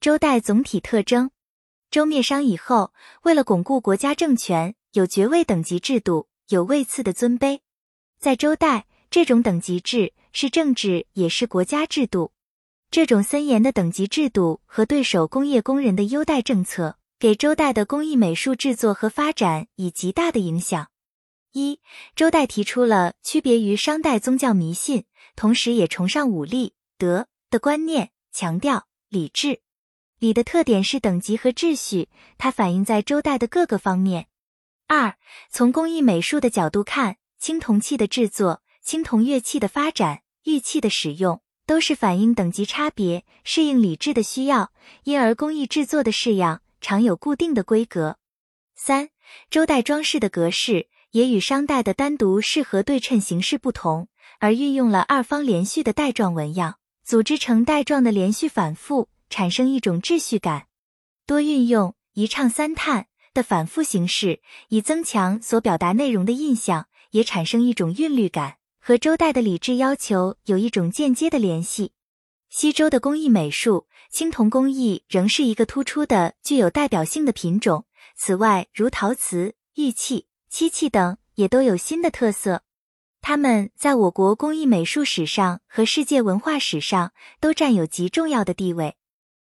周代总体特征：周灭商以后，为了巩固国家政权，有爵位等级制度，有位次的尊卑。在周代，这种等级制是政治也是国家制度。这种森严的等级制度和对手工业工人的优待政策，给周代的工艺美术制作和发展以极大的影响。一，周代提出了区别于商代宗教迷信，同时也崇尚武力德的观念，强调礼制。礼的特点是等级和秩序，它反映在周代的各个方面。二，从工艺美术的角度看，青铜器的制作、青铜乐器的发展、玉器的使用，都是反映等级差别、适应礼制的需要，因而工艺制作的式样常有固定的规格。三，周代装饰的格式也与商代的单独适合对称形式不同，而运用了二方连续的带状纹样，组织成带状的连续反复。产生一种秩序感，多运用一唱三叹的反复形式，以增强所表达内容的印象，也产生一种韵律感，和周代的礼制要求有一种间接的联系。西周的工艺美术，青铜工艺仍是一个突出的、具有代表性的品种。此外，如陶瓷、玉器、漆器等，也都有新的特色。它们在我国工艺美术史上和世界文化史上都占有极重要的地位。